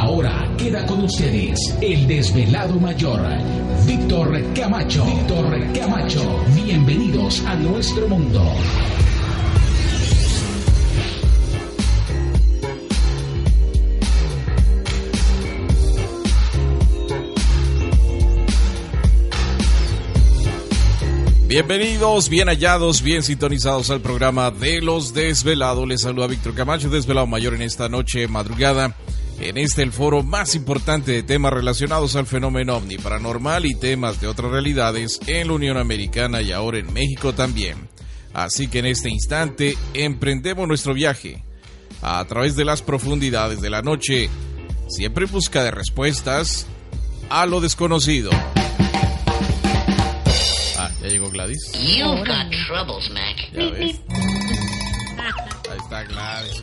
Ahora queda con ustedes el desvelado mayor, Víctor Camacho. Víctor Camacho. Bienvenidos a nuestro mundo. Bienvenidos, bien hallados, bien sintonizados al programa de los desvelados. Les saluda Víctor Camacho, desvelado mayor en esta noche madrugada. En este el foro más importante de temas relacionados al fenómeno ovni paranormal y temas de otras realidades en la Unión Americana y ahora en México también. Así que en este instante emprendemos nuestro viaje a través de las profundidades de la noche, siempre en busca de respuestas a lo desconocido. Ah, ya llegó Gladys. You've got troubles, Mac. Ya ves. Ahí está Gladys.